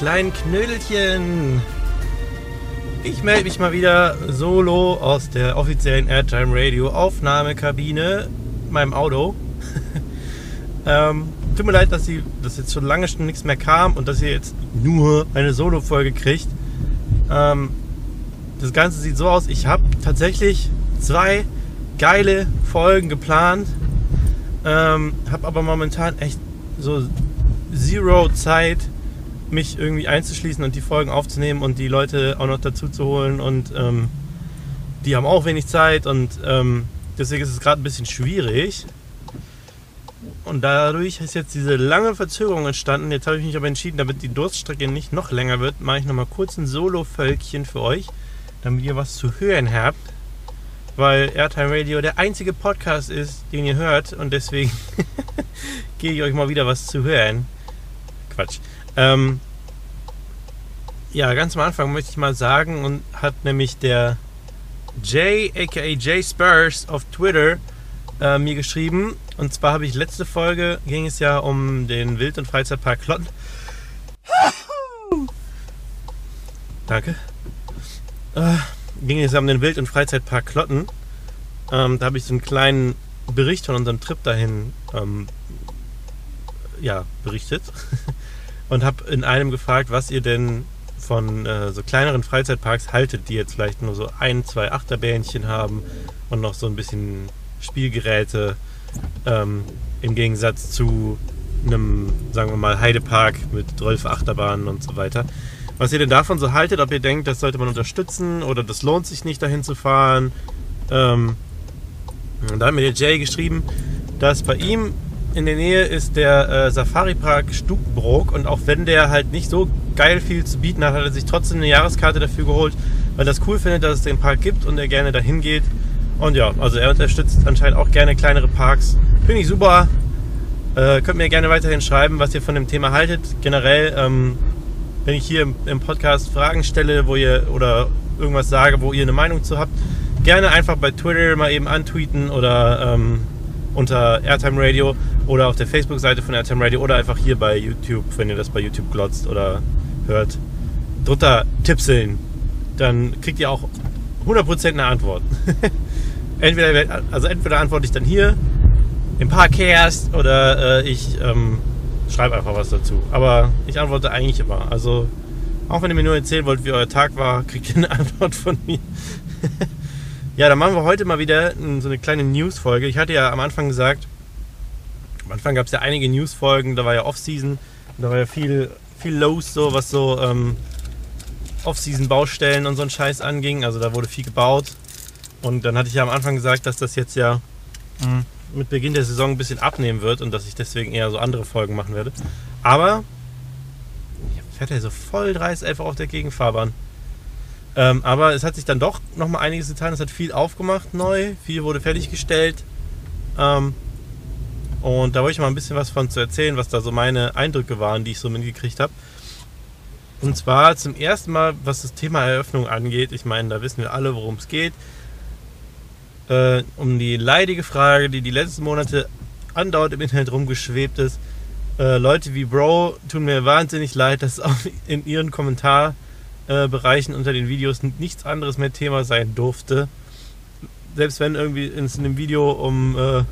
kleinen Knödelchen? Ich melde mich mal wieder solo aus der offiziellen Airtime Radio Aufnahmekabine, meinem Auto. ähm, tut mir leid, dass, sie, dass jetzt schon lange schon nichts mehr kam und dass ihr jetzt nur eine Solo-Folge kriegt. Ähm, das Ganze sieht so aus, ich habe tatsächlich zwei geile Folgen geplant, ähm, habe aber momentan echt so zero Zeit, mich irgendwie einzuschließen und die Folgen aufzunehmen und die Leute auch noch dazu zu holen und ähm, die haben auch wenig Zeit und ähm, deswegen ist es gerade ein bisschen schwierig. Und dadurch ist jetzt diese lange Verzögerung entstanden. Jetzt habe ich mich aber entschieden, damit die Durststrecke nicht noch länger wird, mache ich nochmal kurz ein Solo-Völkchen für euch, damit ihr was zu hören habt. Weil Airtime Radio der einzige Podcast ist, den ihr hört und deswegen gehe ich euch mal wieder was zu hören. Quatsch. Ähm, ja, ganz am Anfang möchte ich mal sagen und hat nämlich der Jay, aka Jay Spurs auf Twitter äh, mir geschrieben. Und zwar habe ich letzte Folge, ging es ja um den Wild- und Freizeitpark Klotten. Danke. Äh, ging es ja um den Wild- und Freizeitpark Klotten. Ähm, da habe ich so einen kleinen Bericht von unserem Trip dahin ähm, ja, berichtet. und habe in einem gefragt, was ihr denn von äh, so kleineren Freizeitparks haltet, die jetzt vielleicht nur so ein, zwei Achterbähnchen haben und noch so ein bisschen Spielgeräte ähm, im Gegensatz zu einem, sagen wir mal, Heidepark mit 12 Achterbahnen und so weiter. Was ihr denn davon so haltet, ob ihr denkt, das sollte man unterstützen oder das lohnt sich nicht, dahin zu fahren. Ähm, da hat mir der Jay geschrieben, dass bei ihm in der Nähe ist der äh, Safari-Park Stukenbrook und auch wenn der halt nicht so geil viel zu bieten hat, hat er sich trotzdem eine Jahreskarte dafür geholt, weil er das cool findet, dass es den Park gibt und er gerne dahin geht. Und ja, also er unterstützt anscheinend auch gerne kleinere Parks. Finde ich super. Äh, könnt mir gerne weiterhin schreiben, was ihr von dem Thema haltet. Generell, ähm, wenn ich hier im, im Podcast Fragen stelle, wo ihr oder irgendwas sage, wo ihr eine Meinung zu habt, gerne einfach bei Twitter mal eben antweeten oder ähm, unter Airtime Radio oder auf der Facebook-Seite von Airtime Radio oder einfach hier bei YouTube, wenn ihr das bei YouTube glotzt oder hört. Drunter tippseln. Dann kriegt ihr auch 100% eine Antwort. entweder, also entweder antworte ich dann hier im Podcast oder äh, ich ähm, schreibe einfach was dazu. Aber ich antworte eigentlich immer. Also auch wenn ihr mir nur erzählen wollt, wie euer Tag war, kriegt ihr eine Antwort von mir. ja, dann machen wir heute mal wieder so eine kleine News-Folge. Ich hatte ja am Anfang gesagt, am Anfang gab es ja einige News-Folgen, da war ja Off-Season, da war ja viel, viel los, so was so ähm, Off-Season-Baustellen und so ein Scheiß anging. Also da wurde viel gebaut. Und dann hatte ich ja am Anfang gesagt, dass das jetzt ja mhm. mit Beginn der Saison ein bisschen abnehmen wird und dass ich deswegen eher so andere Folgen machen werde. Aber fährt er so voll dreist einfach auf der Gegenfahrbahn. Ähm, aber es hat sich dann doch noch mal einiges getan. Es hat viel aufgemacht neu, viel wurde fertiggestellt. Ähm, und da wollte ich mal ein bisschen was von zu erzählen, was da so meine Eindrücke waren, die ich so mitgekriegt habe. Und zwar zum ersten Mal, was das Thema Eröffnung angeht. Ich meine, da wissen wir alle, worum es geht äh, um die leidige Frage, die die letzten Monate andauernd im Internet rumgeschwebt ist. Äh, Leute wie Bro tun mir wahnsinnig leid, dass auch in ihren Kommentarbereichen unter den Videos nichts anderes mehr Thema sein durfte. Selbst wenn irgendwie in einem Video um, äh,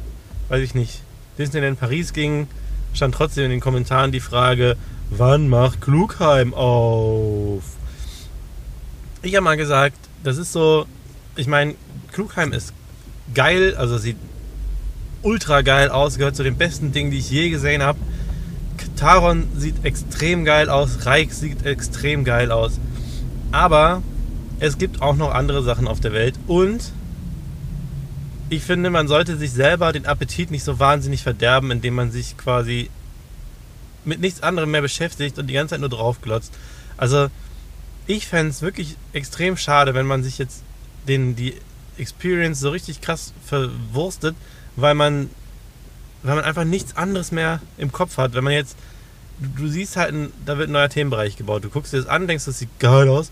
weiß ich nicht, Disneyland Paris ging, stand trotzdem in den Kommentaren die Frage, wann macht Klugheim auf? Ich habe mal gesagt, das ist so, ich meine, Klugheim ist geil, also sieht ultra geil aus, gehört zu den besten Dingen, die ich je gesehen habe. Taron sieht extrem geil aus, Reich sieht extrem geil aus. Aber es gibt auch noch andere Sachen auf der Welt und ich finde, man sollte sich selber den Appetit nicht so wahnsinnig verderben, indem man sich quasi mit nichts anderem mehr beschäftigt und die ganze Zeit nur draufglotzt. Also ich fände es wirklich extrem schade, wenn man sich jetzt den, die Experience so richtig krass verwurstet, weil man, weil man einfach nichts anderes mehr im Kopf hat. Wenn man jetzt, du, du siehst halt, ein, da wird ein neuer Themenbereich gebaut. Du guckst dir das an, denkst, das sieht geil aus.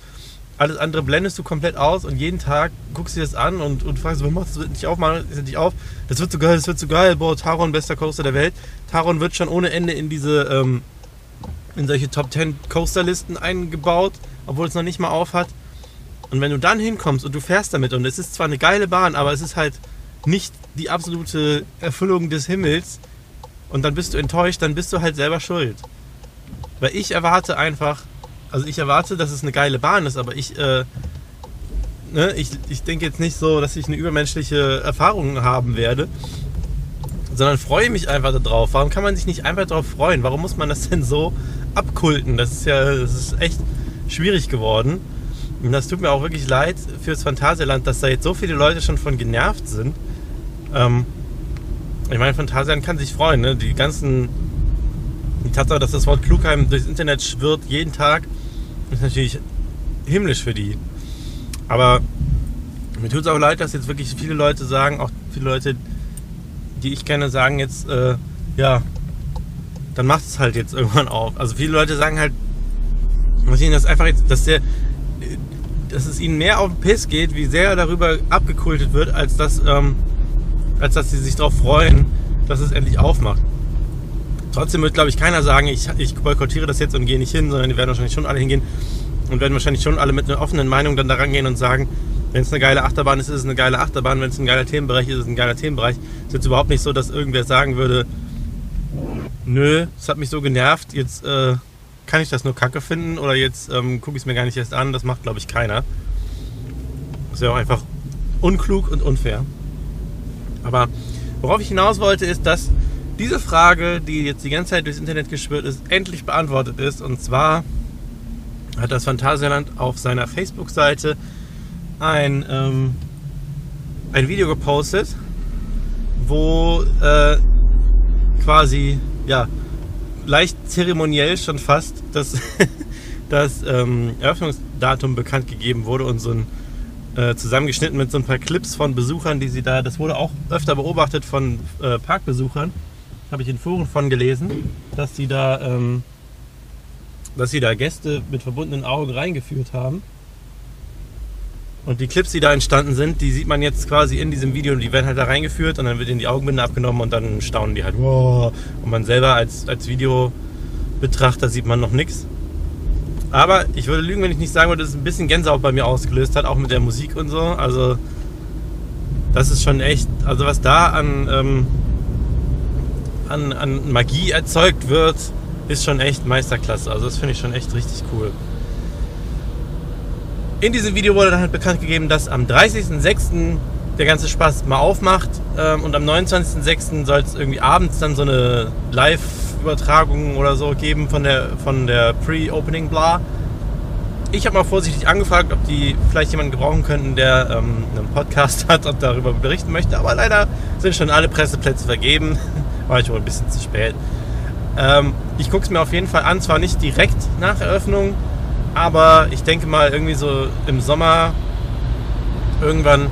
Alles andere blendest du komplett aus und jeden Tag guckst du dir das an und, und fragst, warum machst du das nicht auf, mach das nicht auf? Das wird so geil, das wird so geil. Boah, Taron, bester Coaster der Welt. Taron wird schon ohne Ende in diese, ähm, in solche Top 10 Coasterlisten eingebaut, obwohl es noch nicht mal auf hat. Und wenn du dann hinkommst und du fährst damit und es ist zwar eine geile Bahn, aber es ist halt nicht die absolute Erfüllung des Himmels und dann bist du enttäuscht, dann bist du halt selber schuld. Weil ich erwarte einfach, also ich erwarte, dass es eine geile Bahn ist, aber ich, äh, ne, ich, ich denke jetzt nicht so, dass ich eine übermenschliche Erfahrung haben werde, sondern freue mich einfach darauf. Warum kann man sich nicht einfach darauf freuen? Warum muss man das denn so abkulten? Das ist ja, das ist echt schwierig geworden. Und das tut mir auch wirklich leid fürs Phantasialand, dass da jetzt so viele Leute schon von genervt sind. Ähm, ich meine, Phantasialand kann sich freuen. Ne? Die ganzen. Die Tatsache, dass das Wort Klugheim durchs Internet schwirrt jeden Tag, ist natürlich himmlisch für die. Aber mir tut es auch leid, dass jetzt wirklich viele Leute sagen, auch viele Leute, die ich kenne, sagen jetzt, äh, ja, dann macht es halt jetzt irgendwann auf. Also viele Leute sagen halt, was ihnen das einfach jetzt, dass der, dass es ihnen mehr auf den Piss geht, wie sehr darüber abgekultet wird, als dass, ähm, als dass sie sich darauf freuen, dass es endlich aufmacht. Trotzdem wird, glaube ich, keiner sagen, ich, ich boykottiere das jetzt und gehe nicht hin, sondern die werden wahrscheinlich schon alle hingehen und werden wahrscheinlich schon alle mit einer offenen Meinung dann daran gehen und sagen, wenn es eine geile Achterbahn ist, ist es eine geile Achterbahn, wenn es ein geiler Themenbereich ist, ist es ein geiler Themenbereich. Es ist jetzt überhaupt nicht so, dass irgendwer sagen würde, nö, es hat mich so genervt, jetzt äh, kann ich das nur kacke finden oder jetzt ähm, gucke ich es mir gar nicht erst an. Das macht, glaube ich, keiner. Das wäre auch einfach unklug und unfair. Aber worauf ich hinaus wollte, ist, dass diese Frage, die jetzt die ganze Zeit durchs Internet geschwirrt ist, endlich beantwortet ist. Und zwar hat das Phantasialand auf seiner Facebook-Seite ein, ähm, ein Video gepostet, wo äh, quasi ja, leicht zeremoniell schon fast das, das ähm, Eröffnungsdatum bekannt gegeben wurde und so ein äh, zusammengeschnitten mit so ein paar Clips von Besuchern, die sie da, das wurde auch öfter beobachtet von äh, Parkbesuchern, habe ich in Foren von gelesen, dass sie da, ähm, dass sie da Gäste mit verbundenen Augen reingeführt haben. Und die Clips, die da entstanden sind, die sieht man jetzt quasi in diesem Video und die werden halt da reingeführt und dann wird ihnen die Augenbinde abgenommen und dann staunen die halt. Wow. Und man selber als, als Videobetrachter sieht man noch nichts. Aber ich würde lügen, wenn ich nicht sagen würde, dass es ein bisschen Gänsehaut bei mir ausgelöst hat, auch mit der Musik und so. Also, das ist schon echt, also was da an, ähm, an, an Magie erzeugt wird, ist schon echt Meisterklasse. Also, das finde ich schon echt richtig cool. In diesem Video wurde dann halt bekannt gegeben, dass am 30.06. der ganze Spaß mal aufmacht ähm, und am 29.06. soll es irgendwie abends dann so eine Live-Übertragung oder so geben von der, von der Pre-Opening Bla. Ich habe mal vorsichtig angefragt, ob die vielleicht jemanden gebrauchen könnten, der ähm, einen Podcast hat und darüber berichten möchte, aber leider sind schon alle Presseplätze vergeben. War ich wohl ein bisschen zu spät. Ähm, ich gucke es mir auf jeden Fall an, zwar nicht direkt nach Eröffnung, aber ich denke mal, irgendwie so im Sommer irgendwann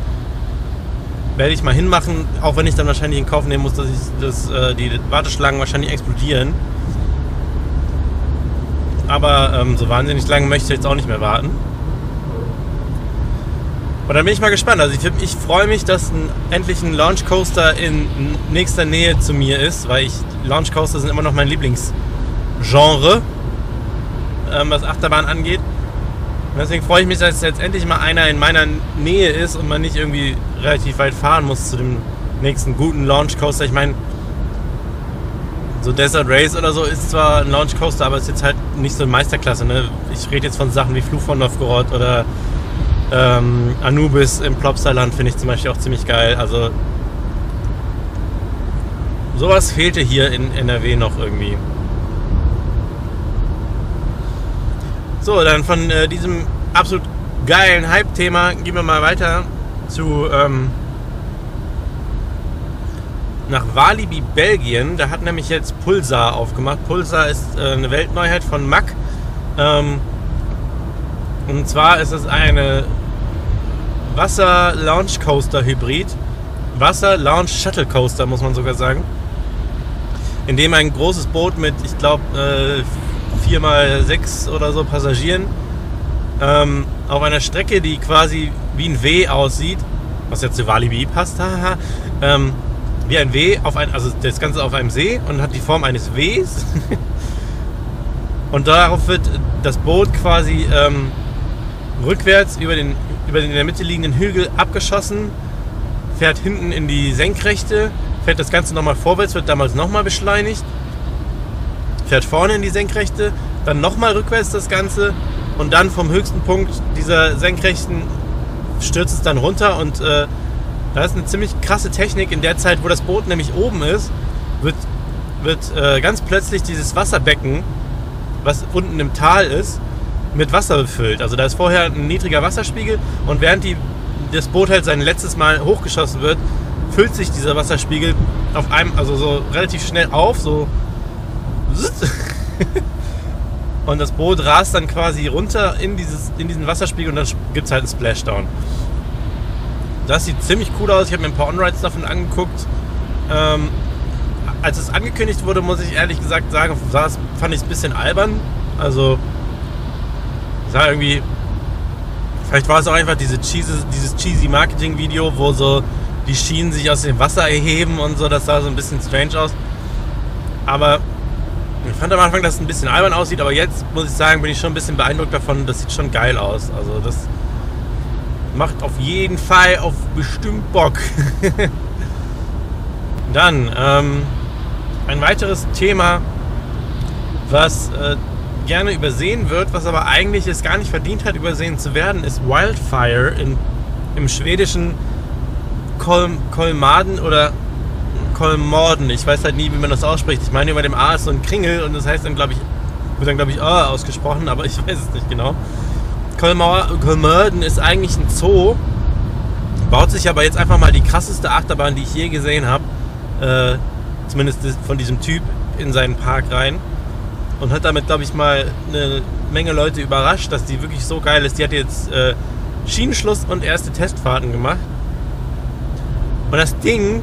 werde ich mal hinmachen, auch wenn ich dann wahrscheinlich in Kauf nehmen muss, dass, ich, dass äh, die Warteschlangen wahrscheinlich explodieren. Aber ähm, so wahnsinnig lange möchte ich jetzt auch nicht mehr warten. Und dann bin ich mal gespannt. Also ich, ich freue mich, dass ein, endlich ein Launch Coaster in nächster Nähe zu mir ist, weil ich Launch Coaster sind immer noch mein Lieblingsgenre ähm, was Achterbahn angeht. Und deswegen freue ich mich, dass jetzt endlich mal einer in meiner Nähe ist und man nicht irgendwie relativ weit fahren muss zu dem nächsten guten Launch Coaster. Ich meine, so Desert Race oder so ist zwar ein Launch Coaster, aber ist jetzt halt nicht so eine Meisterklasse. Ne? Ich rede jetzt von Sachen wie Fluch von Novgorod oder ähm, Anubis im Plopsaland finde ich zum Beispiel auch ziemlich geil. Also sowas fehlte hier in NRW noch irgendwie. So, dann von äh, diesem absolut geilen Hype-Thema gehen wir mal weiter zu ähm, nach Walibi, Belgien. Da hat nämlich jetzt Pulsar aufgemacht. Pulsar ist äh, eine Weltneuheit von Mack. Ähm, und zwar ist es eine Wasser-Launch-Coaster-Hybrid. Wasser-Launch-Shuttle-Coaster, muss man sogar sagen. In dem ein großes Boot mit, ich glaube, äh, vier mal sechs oder so Passagieren ähm, auf einer Strecke, die quasi wie ein W aussieht, was ja zu Walibi passt, haha, ähm, wie ein W, auf ein, also das Ganze auf einem See und hat die Form eines Ws. und darauf wird das Boot quasi ähm, rückwärts über den, über den in der Mitte liegenden Hügel abgeschossen, fährt hinten in die Senkrechte, fährt das Ganze nochmal vorwärts, wird damals nochmal beschleunigt, fährt vorne in die Senkrechte, dann nochmal rückwärts das Ganze und dann vom höchsten Punkt dieser Senkrechten stürzt es dann runter und äh, da ist eine ziemlich krasse Technik. In der Zeit, wo das Boot nämlich oben ist, wird, wird äh, ganz plötzlich dieses Wasserbecken, was unten im Tal ist, mit Wasser befüllt. Also da ist vorher ein niedriger Wasserspiegel und während die, das Boot halt sein letztes Mal hochgeschossen wird, füllt sich dieser Wasserspiegel auf einem, also so relativ schnell auf, so und das Boot rast dann quasi runter in, dieses, in diesen Wasserspiegel und dann gibt es halt einen Splashdown. Das sieht ziemlich cool aus. Ich habe mir ein paar On-Rides davon angeguckt. Ähm, als es angekündigt wurde, muss ich ehrlich gesagt sagen, fand ich es ein bisschen albern. Also, sah irgendwie. Vielleicht war es auch einfach diese cheesy, dieses cheesy Marketing-Video, wo so die Schienen sich aus dem Wasser erheben und so. Das sah so ein bisschen strange aus. Aber ich fand am Anfang, dass es ein bisschen albern aussieht, aber jetzt muss ich sagen, bin ich schon ein bisschen beeindruckt davon. Das sieht schon geil aus. Also das macht auf jeden Fall auf bestimmt Bock. Dann ähm, ein weiteres Thema, was äh, gerne übersehen wird, was aber eigentlich es gar nicht verdient hat, übersehen zu werden, ist Wildfire in, im schwedischen Kol Kolmaden oder Kolmorden. Ich weiß halt nie, wie man das ausspricht. Ich meine, über dem A ist so ein Kringel und das heißt dann, glaube ich, wird dann, glaube ich, A ausgesprochen, aber ich weiß es nicht genau. Kolmorden ist eigentlich ein Zoo, baut sich aber jetzt einfach mal die krasseste Achterbahn, die ich je gesehen habe, äh, zumindest von diesem Typ, in seinen Park rein. Und hat damit, glaube ich, mal eine Menge Leute überrascht, dass die wirklich so geil ist. Die hat jetzt äh, Schienenschluss und erste Testfahrten gemacht. Und das Ding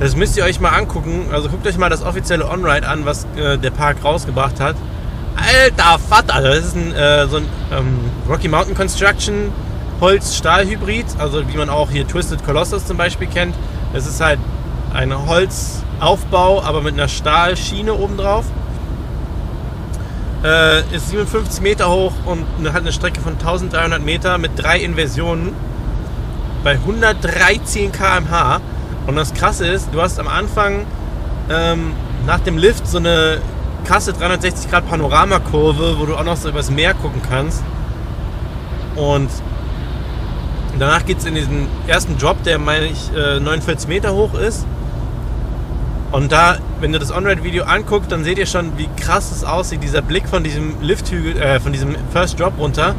das müsst ihr euch mal angucken. Also guckt euch mal das offizielle On-Ride an, was äh, der Park rausgebracht hat. Alter Vater! Das ist ein, äh, so ein ähm, Rocky Mountain Construction Holz-Stahl-Hybrid. Also wie man auch hier Twisted Colossus zum Beispiel kennt. Es ist halt ein Holzaufbau, aber mit einer Stahlschiene obendrauf. Äh, ist 57 Meter hoch und hat eine Strecke von 1300 Meter mit drei Inversionen bei 113 km/h. Und das Krasse ist, du hast am Anfang ähm, nach dem Lift so eine krasse 360 Grad Panoramakurve, wo du auch noch so übers Meer gucken kannst. Und danach geht es in diesen ersten Drop, der meine ich äh, 49 Meter hoch ist. Und da, wenn du das On-Ride-Video anguckst, dann seht ihr schon, wie krass es aussieht, dieser Blick von diesem Lifthügel, äh, von diesem First Drop runter.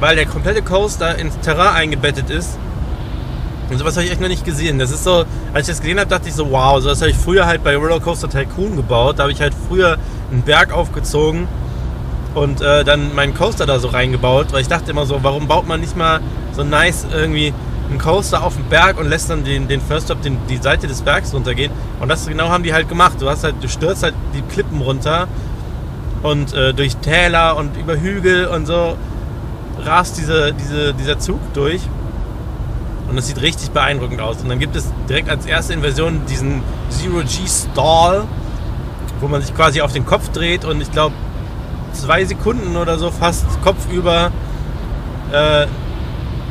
Weil der komplette Coaster ins Terrain eingebettet ist und sowas habe ich echt noch nicht gesehen. Das ist so, als ich das gesehen habe, dachte ich so, wow, so das habe ich früher halt bei Rollercoaster Tycoon gebaut. Da habe ich halt früher einen Berg aufgezogen und äh, dann meinen Coaster da so reingebaut, weil ich dachte immer so, warum baut man nicht mal so nice irgendwie einen Coaster auf den Berg und lässt dann den, den First Stop den, die Seite des Bergs runtergehen. Und das genau haben die halt gemacht. Du hast halt, du stürzt halt die Klippen runter und äh, durch Täler und über Hügel und so rast diese, diese, dieser Zug durch. Und das sieht richtig beeindruckend aus. Und dann gibt es direkt als erste Inversion diesen Zero-G-Stall, wo man sich quasi auf den Kopf dreht und ich glaube zwei Sekunden oder so fast kopfüber äh,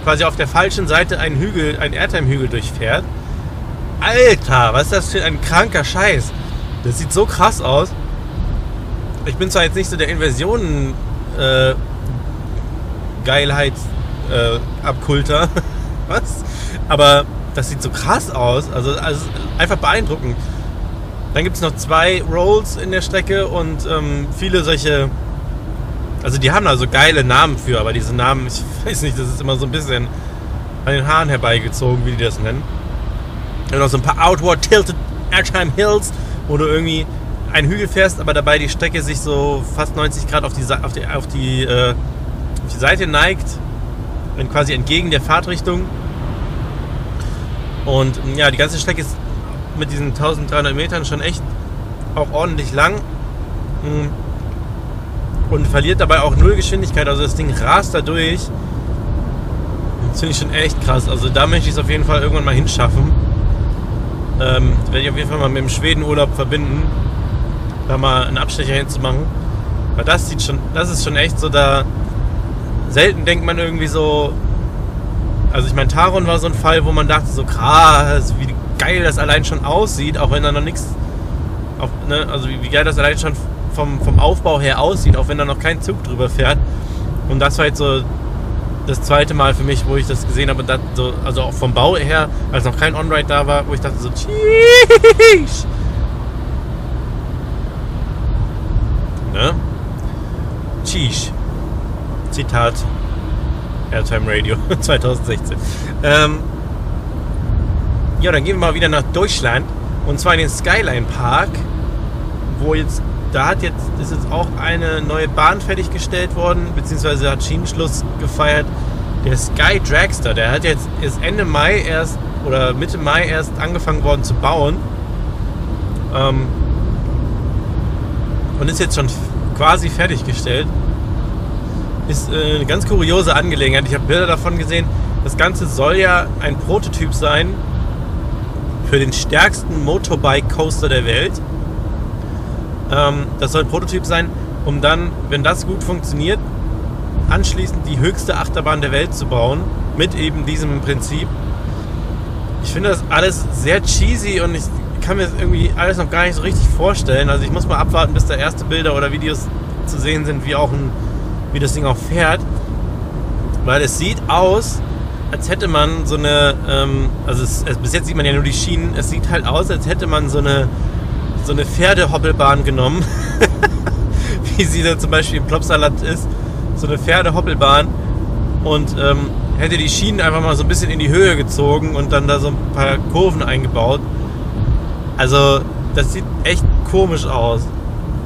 quasi auf der falschen Seite einen Hügel, einen Airtime-Hügel durchfährt. Alter, was ist das für ein kranker Scheiß? Das sieht so krass aus. Ich bin zwar jetzt nicht so der Inversionen äh, Geilheit äh, was? Aber das sieht so krass aus. Also, also einfach beeindruckend. Dann gibt es noch zwei Rolls in der Strecke und ähm, viele solche. Also die haben da so geile Namen für, aber diese Namen, ich weiß nicht, das ist immer so ein bisschen an den Haaren herbeigezogen, wie die das nennen. Und noch so ein paar Outward Tilted Airtime Hills, wo du irgendwie einen Hügel fährst, aber dabei die Strecke sich so fast 90 Grad auf die, auf die, auf die, äh, auf die Seite neigt quasi entgegen der Fahrtrichtung. Und ja, die ganze Strecke ist mit diesen 1300 Metern schon echt auch ordentlich lang. Hm. Und verliert dabei auch null Geschwindigkeit. Also das Ding rast da durch. Das finde ich schon echt krass. Also da möchte ich es auf jeden Fall irgendwann mal hinschaffen. Ähm, werde ich auf jeden Fall mal mit dem Schwedenurlaub verbinden. Da mal einen Abstecher hinzumachen. Weil das sieht schon, das ist schon echt so da. Selten denkt man irgendwie so. Also ich meine, Taron war so ein Fall, wo man dachte so krass, wie geil das allein schon aussieht, auch wenn da noch nichts. Ne, also wie, wie geil das allein schon vom, vom Aufbau her aussieht, auch wenn da noch kein Zug drüber fährt. Und das war jetzt so das zweite Mal für mich, wo ich das gesehen habe. Das so, also auch vom Bau her, als noch kein On-Ride da war, wo ich dachte so, Tschieß. Ne? Tschieß. Zitat Airtime Radio 2016. Ähm, ja, dann gehen wir mal wieder nach Deutschland und zwar in den Skyline Park, wo jetzt da hat jetzt, ist jetzt auch eine neue Bahn fertiggestellt worden, beziehungsweise hat Schienenschluss gefeiert. Der Sky Dragster, der hat jetzt ist Ende Mai erst oder Mitte Mai erst angefangen worden zu bauen. Ähm, und ist jetzt schon quasi fertiggestellt. Ist äh, eine ganz kuriose Angelegenheit. Ich habe Bilder davon gesehen. Das Ganze soll ja ein Prototyp sein für den stärksten Motorbike Coaster der Welt. Ähm, das soll ein Prototyp sein, um dann, wenn das gut funktioniert, anschließend die höchste Achterbahn der Welt zu bauen. Mit eben diesem Prinzip. Ich finde das alles sehr cheesy und ich kann mir das irgendwie alles noch gar nicht so richtig vorstellen. Also ich muss mal abwarten, bis da erste Bilder oder Videos zu sehen sind, wie auch ein, wie das Ding auch fährt. Weil es sieht aus, als hätte man so eine, ähm, also es, es, bis jetzt sieht man ja nur die Schienen, es sieht halt aus, als hätte man so eine so eine Pferdehoppelbahn genommen, wie sie da zum Beispiel im Plopsalat ist, so eine Pferdehoppelbahn und ähm, hätte die Schienen einfach mal so ein bisschen in die Höhe gezogen und dann da so ein paar Kurven eingebaut. Also das sieht echt komisch aus.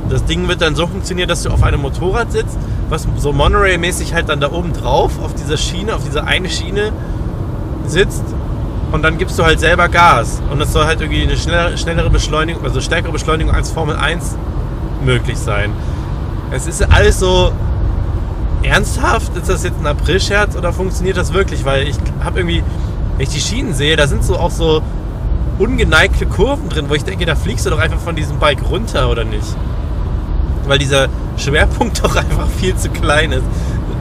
Das Ding wird dann so funktionieren, dass du auf einem Motorrad sitzt, was so Monorail-mäßig halt dann da oben drauf auf dieser Schiene, auf dieser eine Schiene sitzt und dann gibst du halt selber Gas. Und es soll halt irgendwie eine schnellere, schnellere Beschleunigung, also stärkere Beschleunigung als Formel 1 möglich sein. Es ist alles so ernsthaft. Ist das jetzt ein April-Scherz oder funktioniert das wirklich? Weil ich habe irgendwie, wenn ich die Schienen sehe, da sind so auch so ungeneigte Kurven drin, wo ich denke, da fliegst du doch einfach von diesem Bike runter oder nicht? Weil dieser Schwerpunkt doch einfach viel zu klein ist.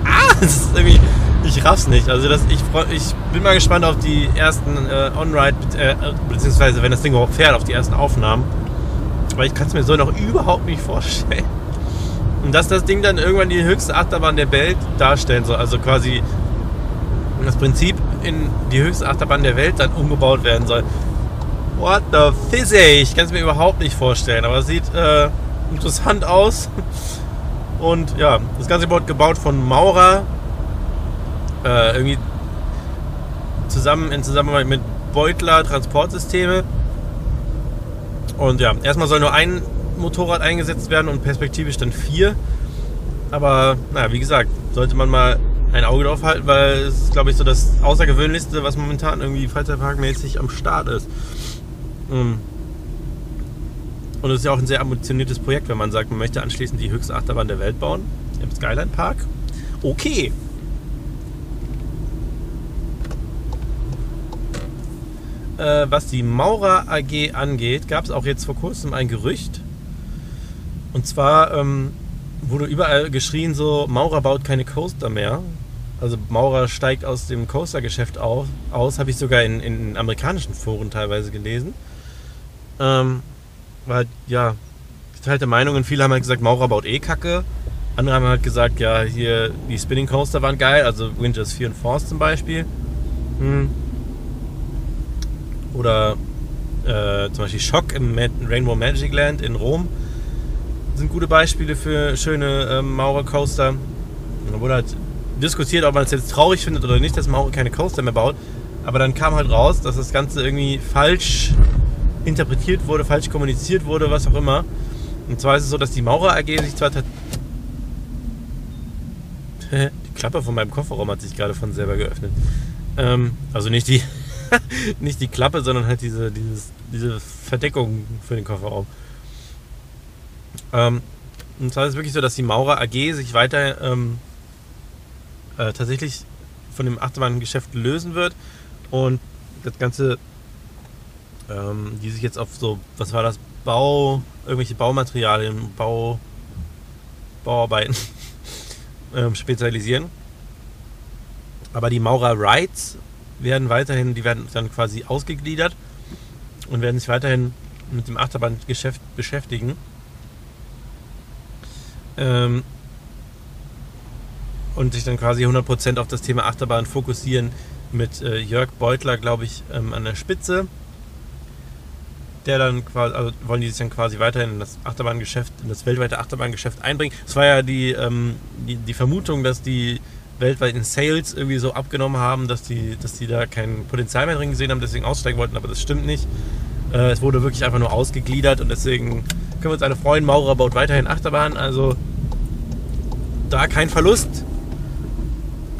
Ah, das ist irgendwie ich raff's nicht. Also das, ich, ich bin mal gespannt auf die ersten äh, On-Ride, äh, beziehungsweise wenn das Ding überhaupt fährt, auf die ersten Aufnahmen. Weil ich kann es mir so noch überhaupt nicht vorstellen. Und dass das Ding dann irgendwann die höchste Achterbahn der Welt darstellen soll. Also quasi das Prinzip in die höchste Achterbahn der Welt dann umgebaut werden soll. What the fizzy? Ich kann es mir überhaupt nicht vorstellen. Aber es sieht äh, interessant aus. Und ja, das Ganze wurde gebaut von Maurer äh, irgendwie zusammen in Zusammenarbeit mit Beutler Transportsysteme. Und ja, erstmal soll nur ein Motorrad eingesetzt werden und perspektivisch dann vier. Aber naja, wie gesagt, sollte man mal ein Auge drauf halten, weil es ist, glaube ich, so das Außergewöhnlichste, was momentan irgendwie Freizeitparkmäßig am Start ist. Ähm, und es ist ja auch ein sehr ambitioniertes Projekt, wenn man sagt, man möchte anschließend die höchste Achterbahn der Welt bauen im Skyline Park. Okay, äh, was die Maurer AG angeht, gab es auch jetzt vor kurzem ein Gerücht. Und zwar ähm, wurde überall geschrien, so Maurer baut keine Coaster mehr. Also Maurer steigt aus dem Coaster-Geschäft aus, habe ich sogar in, in, amerikanischen Foren teilweise gelesen. Ähm, weil, ja, geteilte Meinungen. Viele haben halt gesagt, Maurer baut eh Kacke. Andere haben halt gesagt, ja, hier die Spinning Coaster waren geil, also Winters 4 und Force zum Beispiel. Hm. Oder äh, zum Beispiel Schock im Rainbow Magic Land in Rom sind gute Beispiele für schöne ähm, Maurer-Coaster. Da wurde halt diskutiert, ob man es jetzt traurig findet oder nicht, dass Maurer keine Coaster mehr baut. Aber dann kam halt raus, dass das Ganze irgendwie falsch interpretiert wurde, falsch kommuniziert wurde, was auch immer. Und zwar ist es so, dass die Maurer AG sich zwar die Klappe von meinem Kofferraum hat sich gerade von selber geöffnet. Ähm, also nicht die nicht die Klappe, sondern halt diese, dieses, diese Verdeckung für den Kofferraum. Ähm, Und zwar ist es wirklich so, dass die Maurer AG sich weiter ähm, äh, tatsächlich von dem Achterbahngeschäft lösen wird und das Ganze, ähm, die sich jetzt auf so, was war das, Bau, irgendwelche Baumaterialien, Bau, Bauarbeiten ähm, spezialisieren. Aber die Maurer Rides werden weiterhin, die werden dann quasi ausgegliedert und werden sich weiterhin mit dem Achterbahngeschäft beschäftigen. Ähm, und sich dann quasi 100% auf das Thema Achterbahn fokussieren mit äh, Jörg Beutler, glaube ich, ähm, an der Spitze. Der dann quasi, also wollen die sich dann quasi weiterhin in das Achterbahngeschäft, in das weltweite Achterbahngeschäft einbringen. Es war ja die, ähm, die, die Vermutung, dass die weltweiten Sales irgendwie so abgenommen haben, dass die, dass die da kein Potenzial mehr drin gesehen haben, deswegen aussteigen wollten, aber das stimmt nicht. Äh, es wurde wirklich einfach nur ausgegliedert und deswegen können wir uns alle freuen. Maurer baut weiterhin Achterbahn, also da kein Verlust.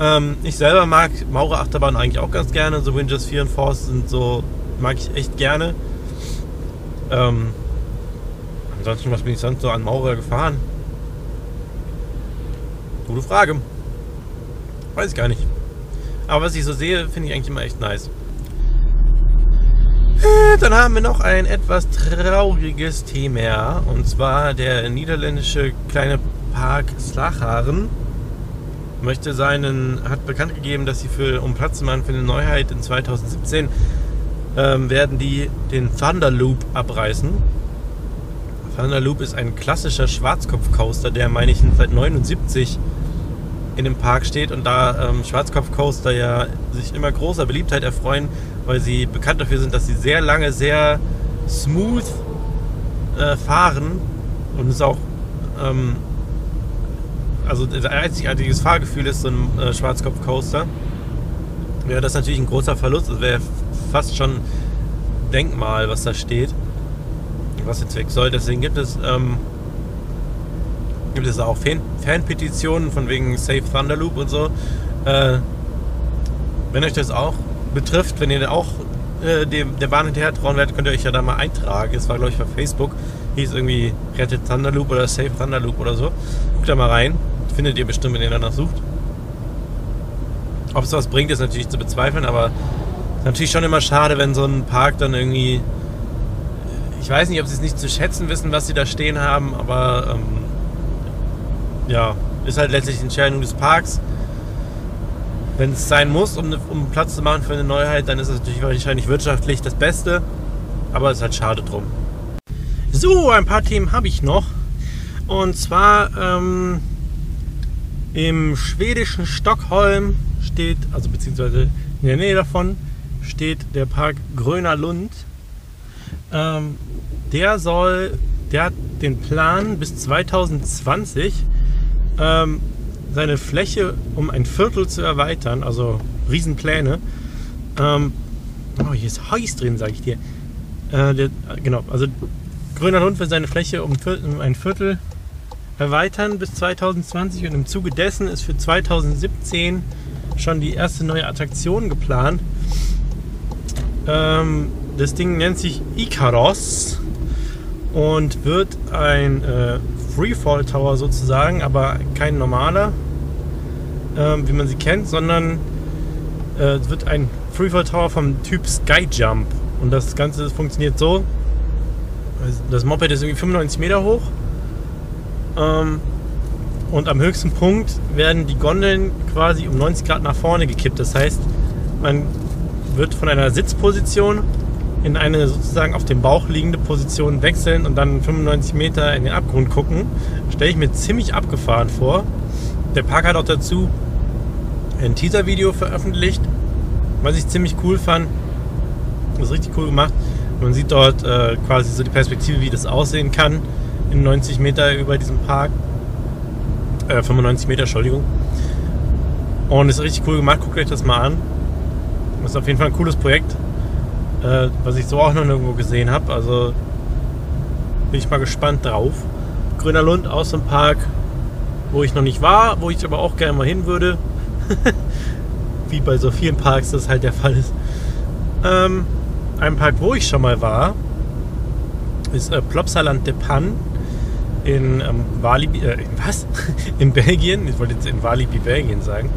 Ähm, ich selber mag Maurer Achterbahn eigentlich auch ganz gerne. So Wingers 4 und Force sind so, mag ich echt gerne. Ähm, ansonsten, was bin ich sonst so an Maurer gefahren? Gute Frage. Weiß ich gar nicht. Aber was ich so sehe, finde ich eigentlich immer echt nice. Äh, dann haben wir noch ein etwas trauriges Thema. Und zwar der niederländische kleine Park Slacharen möchte seinen, hat bekannt gegeben, dass sie für, um Platz zu machen für eine Neuheit in 2017, ähm, werden die den Thunder Loop abreißen. Thunder Loop ist ein klassischer Schwarzkopf-Coaster, der, meine ich, seit 79 in dem Park steht und da ähm, Schwarzkopf-Coaster ja sich immer großer Beliebtheit erfreuen, weil sie bekannt dafür sind, dass sie sehr lange, sehr smooth äh, fahren und es auch ähm, also ein einzigartiges Fahrgefühl ist so ein äh, Schwarzkopf-Coaster. Wäre das natürlich ein großer Verlust. Das wäre fast schon Denkmal, was da steht, was jetzt weg soll. Deswegen gibt es, ähm, gibt es auch Fan Fanpetitionen von wegen Safe Thunderloop und so. Äh, wenn euch das auch betrifft, wenn ihr auch äh, dem, der Bahn hinterher trauen werdet, könnt ihr euch ja da mal eintragen. Es war, glaube ich, bei Facebook. Hieß irgendwie Rettet Thunderloop oder Safe Thunderloop oder so. Guckt da mal rein. Findet ihr bestimmt, wenn ihr danach sucht. Ob es was bringt, ist natürlich zu bezweifeln, aber natürlich schon immer schade, wenn so ein Park dann irgendwie. Ich weiß nicht, ob sie es nicht zu schätzen wissen, was sie da stehen haben, aber ähm, ja, ist halt letztlich die Entscheidung des Parks. Wenn es sein muss, um, um Platz zu machen für eine Neuheit, dann ist es natürlich wahrscheinlich wirtschaftlich das Beste, aber es ist halt schade drum. So, ein paar Themen habe ich noch. Und zwar ähm, im schwedischen Stockholm steht, also beziehungsweise in der Nähe davon, steht der Park Gröner Lund. Ähm, der soll, der hat den Plan bis 2020 ähm, seine Fläche um ein Viertel zu erweitern, also Riesenpläne. Ähm, oh, hier ist heiß drin, sage ich dir. Äh, der, genau, also Gröner Lund will seine Fläche um, um ein Viertel erweitern bis 2020 und im Zuge dessen ist für 2017 schon die erste neue Attraktion geplant. Ähm, das Ding nennt sich Icaros und wird ein äh, Freefall Tower sozusagen, aber kein normaler, äh, wie man sie kennt, sondern äh, es wird ein Freefall Tower vom Typ Skyjump. Und das Ganze funktioniert so: Das Moped ist irgendwie 95 Meter hoch ähm, und am höchsten Punkt werden die Gondeln quasi um 90 Grad nach vorne gekippt. Das heißt, man wird von einer Sitzposition in eine sozusagen auf dem Bauch liegende Position wechseln und dann 95 Meter in den Abgrund gucken. Stelle ich mir ziemlich abgefahren vor. Der Park hat auch dazu ein Teaser-Video veröffentlicht, was ich ziemlich cool fand. Das ist richtig cool gemacht. Man sieht dort äh, quasi so die Perspektive, wie das aussehen kann in 90 Meter über diesem Park. Äh, 95 Meter, Entschuldigung. Und ist richtig cool gemacht, guckt euch das mal an. Das ist auf jeden Fall ein cooles Projekt, äh, was ich so auch noch nirgendwo gesehen habe. Also bin ich mal gespannt drauf. Grüner Lund aus dem Park, wo ich noch nicht war, wo ich aber auch gerne mal hin würde. Wie bei so vielen Parks das halt der Fall ist. Ähm, ein Park, wo ich schon mal war, ist äh, Plopsaland de Pan in ähm, Walibi, äh, was? in Belgien, ich wollte jetzt in Walibi, Belgien sagen.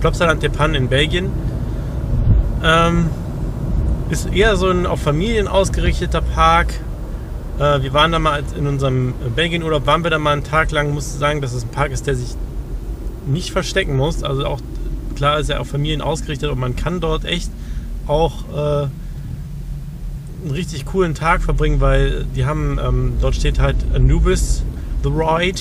Plopsaland der Pan in Belgien. Ähm, ist eher so ein auf Familien ausgerichteter Park. Äh, wir waren da mal in unserem Belgien-Urlaub, waren wir da mal einen Tag lang, musste sagen, dass es ein Park ist, der sich nicht verstecken muss. Also auch klar ist er auf Familien ausgerichtet und man kann dort echt auch äh, einen richtig coolen Tag verbringen, weil die haben, ähm, dort steht halt Anubis The Ride,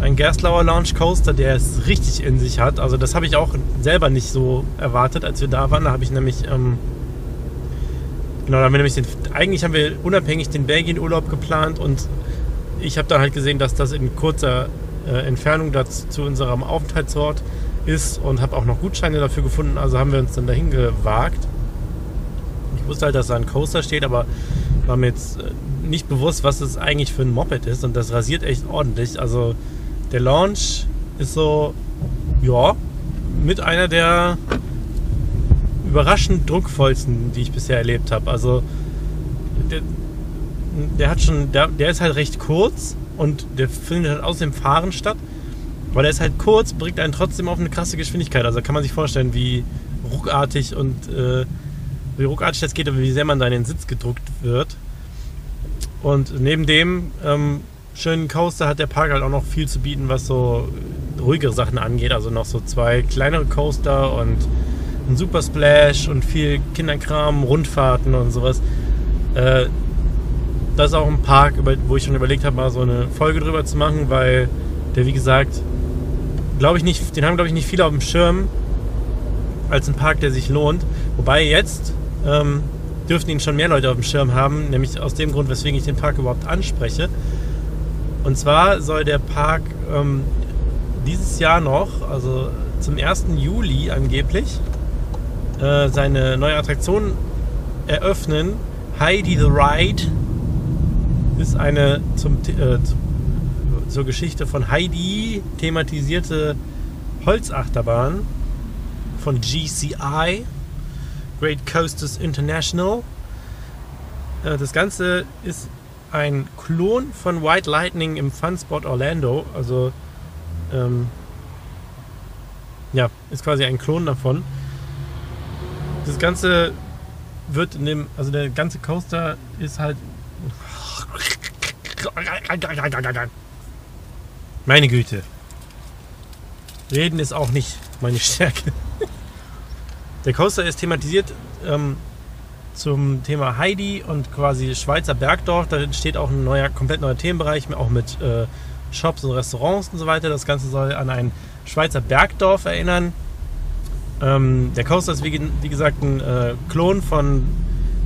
ein Gerstlauer Launch Coaster, der es richtig in sich hat. Also das habe ich auch selber nicht so erwartet, als wir da waren. Da habe ich nämlich, ähm, genau, haben wir nämlich den, eigentlich haben wir unabhängig den Belgien-Urlaub geplant und ich habe dann halt gesehen, dass das in kurzer äh, Entfernung dazu, zu unserem Aufenthaltsort ist und habe auch noch Gutscheine dafür gefunden. Also haben wir uns dann dahin gewagt. Ich wusste halt, dass da ein Coaster steht, aber war mir jetzt äh, nicht bewusst, was das eigentlich für ein Moped ist. Und das rasiert echt ordentlich. Also der Launch ist so, ja, mit einer der überraschend druckvollsten, die ich bisher erlebt habe. Also der, der hat schon, der, der ist halt recht kurz und der findet halt aus dem Fahren statt. Aber der ist halt kurz, bringt einen trotzdem auf eine krasse Geschwindigkeit. Also kann man sich vorstellen, wie ruckartig und äh, wie ruckartig das geht und wie sehr man da in den Sitz gedruckt wird. Und neben dem ähm, schönen Coaster hat der Park halt auch noch viel zu bieten, was so ruhigere Sachen angeht. Also noch so zwei kleinere Coaster und ein Super Splash und viel Kinderkram, Rundfahrten und sowas. Äh, das ist auch ein Park, wo ich schon überlegt habe, mal so eine Folge drüber zu machen, weil der, wie gesagt, glaube ich nicht, den haben glaube ich nicht viele auf dem Schirm als ein Park, der sich lohnt. Wobei jetzt ähm, dürften ihn schon mehr Leute auf dem Schirm haben, nämlich aus dem Grund, weswegen ich den Park überhaupt anspreche. Und zwar soll der Park ähm, dieses Jahr noch, also zum 1. Juli angeblich, äh, seine neue Attraktion eröffnen. Heidi the Ride ist eine zum, äh, zur Geschichte von Heidi thematisierte Holzachterbahn von GCI, Great Coasters International. Äh, das Ganze ist ein Klon von White Lightning im Funspot Orlando. Also, ähm, ja, ist quasi ein Klon davon. Das Ganze wird in dem, also der ganze Coaster ist halt. Meine Güte. Reden ist auch nicht meine Stärke. Der Coaster ist thematisiert ähm, zum Thema Heidi und quasi Schweizer Bergdorf. Da entsteht auch ein neuer, komplett neuer Themenbereich, auch mit äh, Shops und Restaurants und so weiter. Das Ganze soll an ein Schweizer Bergdorf erinnern. Ähm, der Coaster ist wie, wie gesagt ein äh, Klon von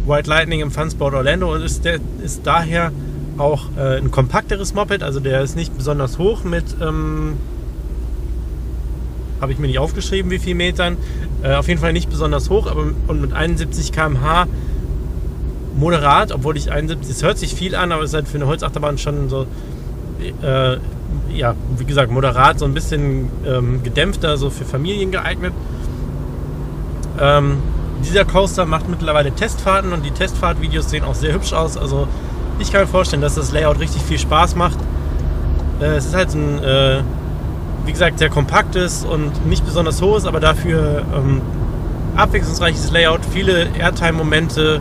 White Lightning im Funsport Orlando und ist, der, ist daher auch äh, ein kompakteres Moped. Also der ist nicht besonders hoch mit ähm, habe ich mir nicht aufgeschrieben, wie viel Metern. Äh, auf jeden Fall nicht besonders hoch, aber und mit 71 km/h moderat, obwohl ich 71, es hört sich viel an, aber es ist halt für eine Holzachterbahn schon so, äh, ja, wie gesagt, moderat, so ein bisschen ähm, gedämpfter, so für Familien geeignet. Ähm, dieser Coaster macht mittlerweile Testfahrten und die Testfahrtvideos sehen auch sehr hübsch aus. Also ich kann mir vorstellen, dass das Layout richtig viel Spaß macht. Äh, es ist halt ein äh, wie gesagt, sehr kompaktes und nicht besonders hohes, aber dafür ähm, abwechslungsreiches Layout, viele Airtime-Momente,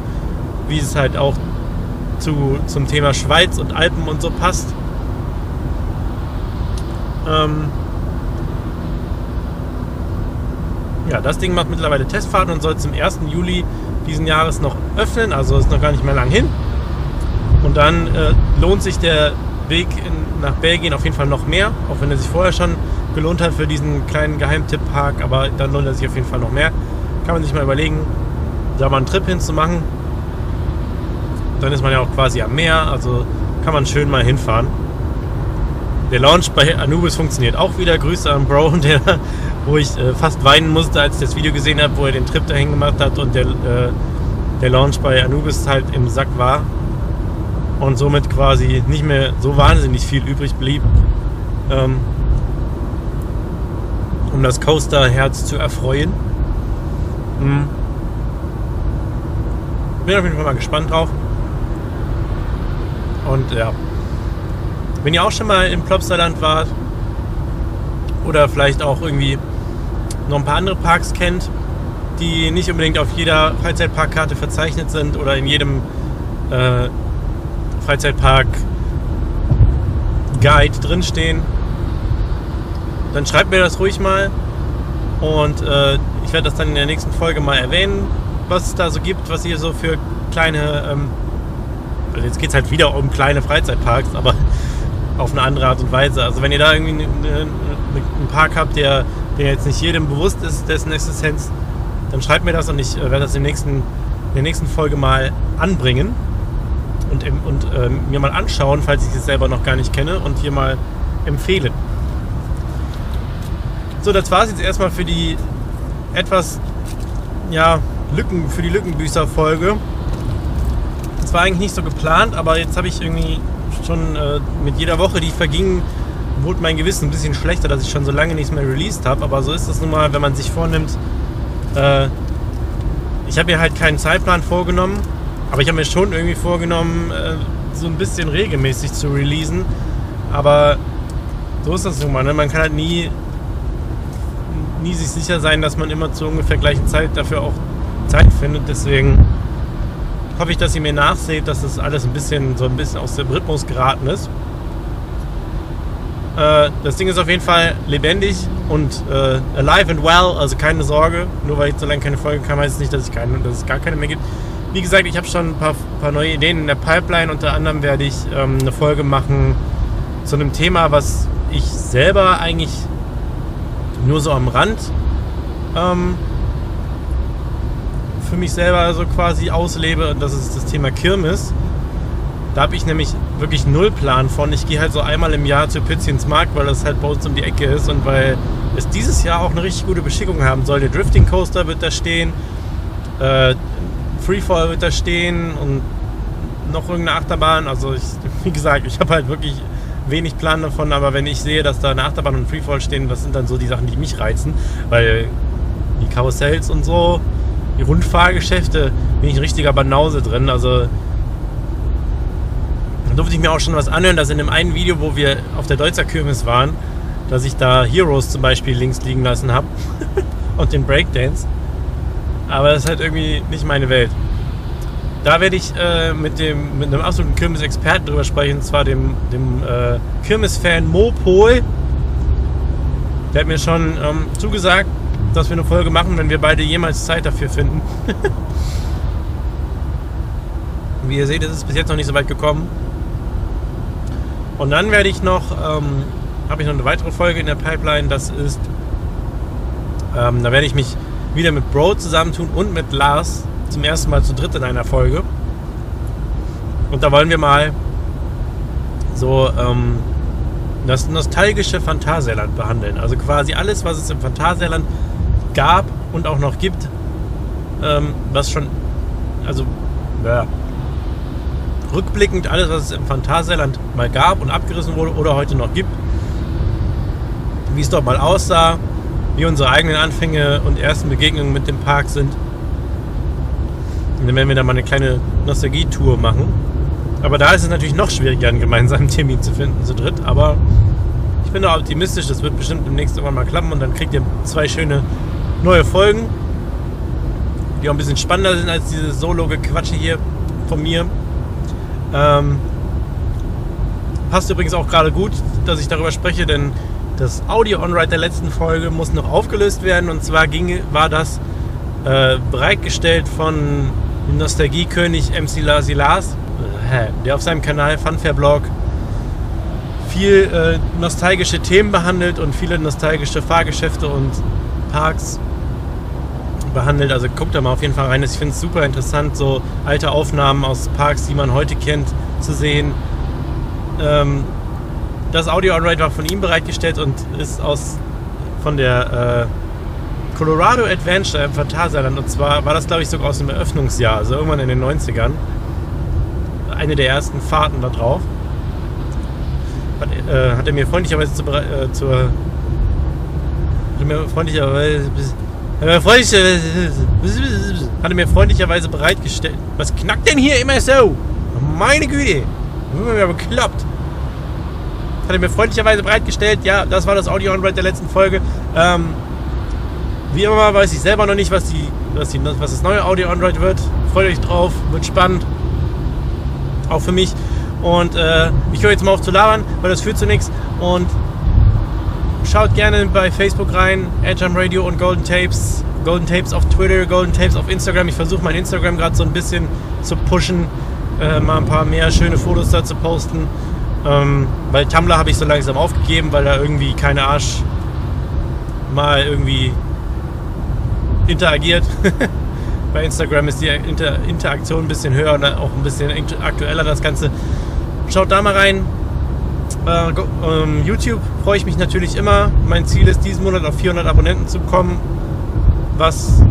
wie es halt auch zu, zum Thema Schweiz und Alpen und so passt. Ähm ja, das Ding macht mittlerweile Testfahrten und soll zum 1. Juli diesen Jahres noch öffnen, also ist noch gar nicht mehr lang hin. Und dann äh, lohnt sich der Weg in, nach Belgien auf jeden Fall noch mehr, auch wenn er sich vorher schon gelohnt hat für diesen kleinen Geheimtipp-Park, aber dann lohnt er sich auf jeden Fall noch mehr. Kann man sich mal überlegen, da mal einen Trip hinzumachen. Dann ist man ja auch quasi am Meer, also kann man schön mal hinfahren. Der Launch bei Anubis funktioniert auch wieder. Grüße an Bro, der, wo ich äh, fast weinen musste, als ich das Video gesehen habe, wo er den Trip dahin gemacht hat und der, äh, der Launch bei Anubis halt im Sack war und somit quasi nicht mehr so wahnsinnig viel übrig blieb, ähm, um das Coaster-Herz zu erfreuen. Hm. Bin auf jeden Fall mal gespannt drauf. Und ja, wenn ihr auch schon mal im Plopsaland wart oder vielleicht auch irgendwie noch ein paar andere Parks kennt, die nicht unbedingt auf jeder Freizeitparkkarte verzeichnet sind oder in jedem äh, Freizeitpark Guide drinstehen, dann schreibt mir das ruhig mal und äh, ich werde das dann in der nächsten Folge mal erwähnen, was es da so gibt, was ihr so für kleine, ähm, also jetzt geht es halt wieder um kleine Freizeitparks, aber auf eine andere Art und Weise. Also wenn ihr da irgendwie einen Park habt, der, der jetzt nicht jedem bewusst ist, dessen Existenz, dann schreibt mir das und ich äh, werde das in der nächsten, in der nächsten Folge mal anbringen und, und äh, mir mal anschauen, falls ich es selber noch gar nicht kenne und hier mal empfehlen. So, das war es jetzt erstmal für die etwas, ja, Lücken, für die Lückenbüßer-Folge. Das war eigentlich nicht so geplant, aber jetzt habe ich irgendwie schon äh, mit jeder Woche, die verging, wurde mein Gewissen ein bisschen schlechter, dass ich schon so lange nichts mehr released habe. Aber so ist das nun mal, wenn man sich vornimmt. Äh, ich habe mir halt keinen Zeitplan vorgenommen, aber ich habe mir schon irgendwie vorgenommen, äh, so ein bisschen regelmäßig zu releasen. Aber so ist das nun mal. Ne? Man kann halt nie nie sich sicher sein, dass man immer zur ungefähr gleichen Zeit dafür auch Zeit findet. Deswegen hoffe ich, dass ihr mir nachseht, dass das alles ein bisschen so ein bisschen aus dem Rhythmus geraten ist. Äh, das Ding ist auf jeden Fall lebendig und äh, alive and well, also keine Sorge. Nur weil ich so lange keine Folge kam, heißt es nicht, dass, ich keine, dass es gar keine mehr gibt. Wie gesagt, ich habe schon ein paar, paar, neue Ideen in der Pipeline. Unter anderem werde ich ähm, eine Folge machen zu einem Thema, was ich selber eigentlich nur so am Rand ähm, für mich selber also quasi auslebe. Und das ist das Thema Kirmes. Da habe ich nämlich wirklich null Plan von. Ich gehe halt so einmal im Jahr zu Pitzchens Markt, weil das halt bei uns um die Ecke ist und weil es dieses Jahr auch eine richtig gute Beschickung haben soll. Der Drifting Coaster wird da stehen, äh, Freefall wird da stehen und noch irgendeine Achterbahn. Also ich, wie gesagt, ich habe halt wirklich wenig Plan davon, aber wenn ich sehe, dass da eine Achterbahn und Freefall stehen, was sind dann so die Sachen, die mich reizen? Weil die Karussells und so, die Rundfahrgeschäfte, bin ich ein richtiger Banause drin. Also da durfte ich mir auch schon was anhören, dass in dem einen Video, wo wir auf der Deutzer Kirmes waren, dass ich da Heroes zum Beispiel links liegen lassen habe und den Breakdance. Aber das ist halt irgendwie nicht meine Welt. Da werde ich äh, mit, dem, mit einem absoluten Kirmes-Experten drüber sprechen, und zwar dem, dem äh, Kirmes-Fan Mopol. Der hat mir schon ähm, zugesagt, dass wir eine Folge machen, wenn wir beide jemals Zeit dafür finden. Wie ihr seht, ist es bis jetzt noch nicht so weit gekommen. Und dann werde ich noch, ähm, habe ich noch eine weitere Folge in der Pipeline, das ist, ähm, da werde ich mich wieder mit Bro zusammentun und mit Lars zum ersten Mal zu dritt in einer Folge. Und da wollen wir mal so ähm, das nostalgische Phantasialand behandeln. Also quasi alles, was es im Phantasialand gab und auch noch gibt, ähm, was schon, also ja, rückblickend alles, was es im Phantasialand mal gab und abgerissen wurde oder heute noch gibt, wie es dort mal aussah, wie unsere eigenen Anfänge und ersten Begegnungen mit dem Park sind. Und dann werden wir da mal eine kleine Nostalgie-Tour machen. Aber da ist es natürlich noch schwieriger, einen gemeinsamen Termin zu finden, zu dritt. Aber ich bin da optimistisch, das wird bestimmt demnächst irgendwann mal klappen und dann kriegt ihr zwei schöne neue Folgen, die auch ein bisschen spannender sind als diese Solo-Gequatsche hier von mir. Ähm, passt übrigens auch gerade gut, dass ich darüber spreche, denn das Audio-On-Ride der letzten Folge muss noch aufgelöst werden. Und zwar ging, war das äh, bereitgestellt von Nostalgiekönig MC Lasi Lars, äh, der auf seinem Kanal Funfair Blog viel äh, nostalgische Themen behandelt und viele nostalgische Fahrgeschäfte und Parks behandelt. Also guckt da mal auf jeden Fall rein. Ich finde es super interessant, so alte Aufnahmen aus Parks, die man heute kennt, zu sehen. Ähm, das Audio On-Ride war von ihm bereitgestellt und ist aus von der äh, Colorado Adventure im Phantasialand. Und zwar war das, glaube ich, sogar aus dem Eröffnungsjahr, also irgendwann in den 90ern. Eine der ersten Fahrten da drauf. Hat, äh, hat er mir freundlicherweise zu, äh, zur. Hat er mir freundlicherweise. Hat er mir freundlicherweise bereitgestellt. Was knackt denn hier immer so? Meine Güte. Ja bekloppt. Hat er mir freundlicherweise bereitgestellt. Ja, das war das Audio Android der letzten Folge. Ähm, wie immer weiß ich selber noch nicht, was, die, was, die, was das neue Audio Android wird. Freut euch drauf, wird spannend. Auch für mich. Und äh, ich höre jetzt mal auf zu labern, weil das führt zu nichts. Und schaut gerne bei Facebook rein, Edgem Radio und Golden Tapes. Golden Tapes auf Twitter, Golden Tapes auf Instagram. Ich versuche mein Instagram gerade so ein bisschen zu pushen, äh, mal ein paar mehr schöne Fotos da zu posten. Ähm, weil Tumblr habe ich so langsam aufgegeben, weil da irgendwie keine Arsch mal irgendwie interagiert. Bei Instagram ist die Inter Interaktion ein bisschen höher und auch ein bisschen aktueller das Ganze. Schaut da mal rein. Äh, ähm, YouTube freue ich mich natürlich immer. Mein Ziel ist, diesen Monat auf 400 Abonnenten zu kommen, was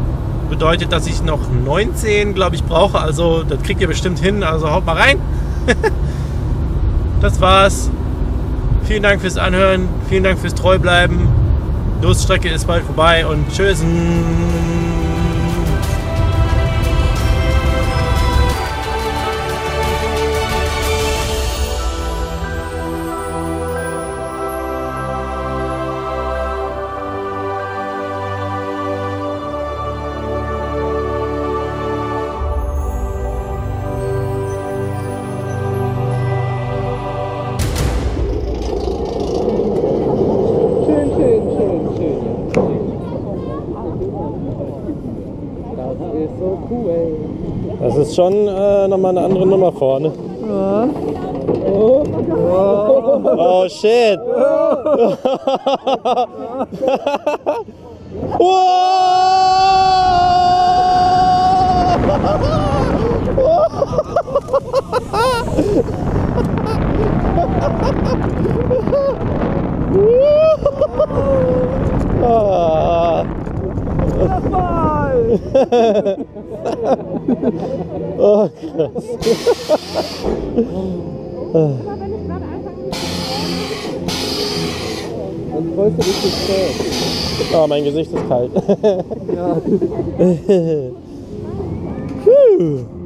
bedeutet, dass ich noch 19, glaube ich, brauche. Also das kriegt ihr bestimmt hin. Also haut mal rein. das war's. Vielen Dank fürs Anhören. Vielen Dank fürs Treubleiben. Durststrecke ist bald vorbei und tschüss. Schon äh, nochmal eine andere Nummer vorne. Oh shit! Ah. Oh, krass. Oh, mein Gesicht ist kalt. Ja.